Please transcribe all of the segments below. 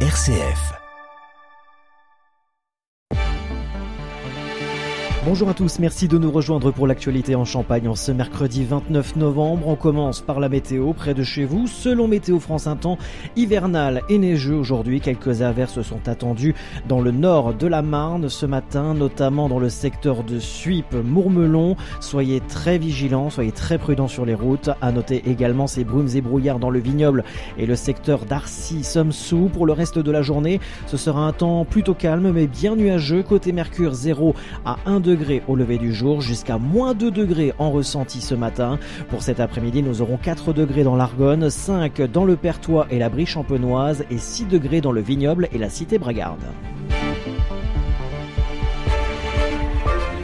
RCF. Bonjour à tous, merci de nous rejoindre pour l'actualité en Champagne en ce mercredi 29 novembre. On commence par la météo près de chez vous. Selon Météo France, un temps hivernal et neigeux aujourd'hui. Quelques averses sont attendues dans le nord de la Marne ce matin, notamment dans le secteur de Suippes, Mourmelon. Soyez très vigilants, soyez très prudents sur les routes. À noter également ces brumes et brouillards dans le vignoble et le secteur d'Arcy, Somsou. Pour le reste de la journée, ce sera un temps plutôt calme mais bien nuageux. Côté Mercure, 0 à 1 degré au lever du jour, jusqu'à moins 2 degrés en ressenti ce matin. Pour cet après-midi, nous aurons 4 degrés dans l'Argonne, 5 dans le Pertois et la Brie champenoise et 6 degrés dans le Vignoble et la Cité Bragarde.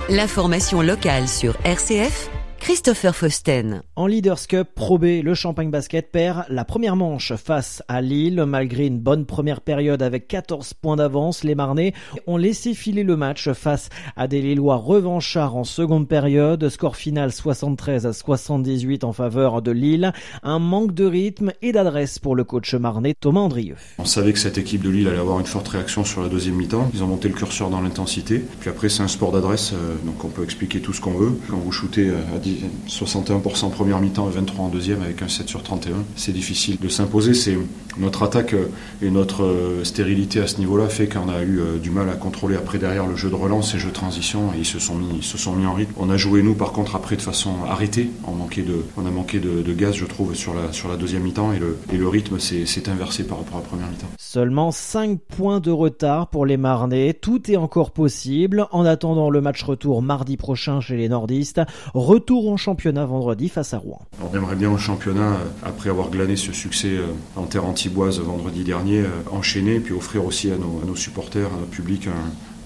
L'information locale sur RCF Christopher Fausten. En Leaders Cup Pro B, le Champagne Basket perd la première manche face à Lille. Malgré une bonne première période avec 14 points d'avance, les Marnais ont laissé filer le match face à des Lillois revanchards en seconde période. Score final 73 à 78 en faveur de Lille. Un manque de rythme et d'adresse pour le coach marnais Thomas Andrieux. On savait que cette équipe de Lille allait avoir une forte réaction sur la deuxième mi-temps. Ils ont monté le curseur dans l'intensité. Puis après, c'est un sport d'adresse, euh, donc on peut expliquer tout ce qu'on veut. Quand vous shootez à 10 61% première mi-temps et 23 en deuxième avec un 7 sur 31. C'est difficile de s'imposer. C'est notre attaque et notre euh, stérilité à ce niveau-là fait qu'on a eu euh, du mal à contrôler après derrière le jeu de relance et jeu de transition et ils se sont mis, ils se sont mis en rythme. On a joué nous par contre après de façon arrêtée. On, manquait de, on a manqué de, gaz je trouve sur la, sur la deuxième mi-temps et le, et le rythme s'est inversé par rapport à la première mi-temps. Seulement 5 points de retard pour les Marnais. Tout est encore possible en attendant le match retour mardi prochain chez les nordistes. Retour en championnat vendredi face à Rouen. On aimerait bien au championnat, euh, après avoir glané ce succès euh, en terre antiboise vendredi dernier, euh, enchaîner puis offrir aussi à nos, supporters, à notre public, un,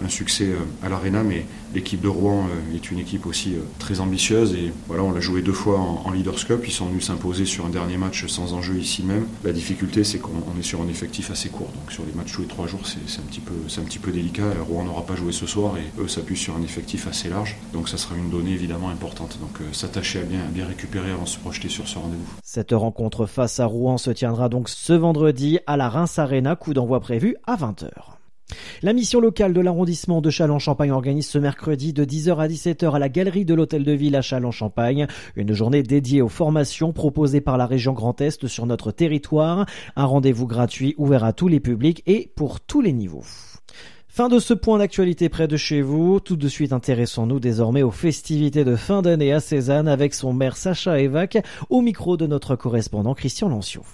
un succès euh, à l'Arena, mais l'équipe de Rouen euh, est une équipe aussi euh, très ambitieuse et voilà, on l'a joué deux fois en, Leaders Cup. Ils sont venus s'imposer sur un dernier match sans enjeu ici même. La difficulté, c'est qu'on est sur un effectif assez court, donc sur les matchs joués trois jours, c'est un petit peu, peu délicat. Rouen n'aura pas joué ce soir et eux s'appuient sur un effectif assez large, donc ça sera une donnée évidemment importante. Donc s'attacher à bien, à bien récupérer avant de se projeter sur ce rendez-vous. Cette rencontre face à Rouen se tiendra donc ce vendredi à la Reims Arena, coup d'envoi prévu à 20h. La mission locale de l'arrondissement de Châlons-Champagne organise ce mercredi de 10h à 17h à la galerie de l'Hôtel de Ville à Châlons-Champagne une journée dédiée aux formations proposées par la région Grand Est sur notre territoire. Un rendez-vous gratuit ouvert à tous les publics et pour tous les niveaux. Fin de ce point d'actualité près de chez vous. Tout de suite, intéressons-nous désormais aux festivités de fin d'année à Cézanne avec son maire Sacha Evac au micro de notre correspondant Christian Lanciot.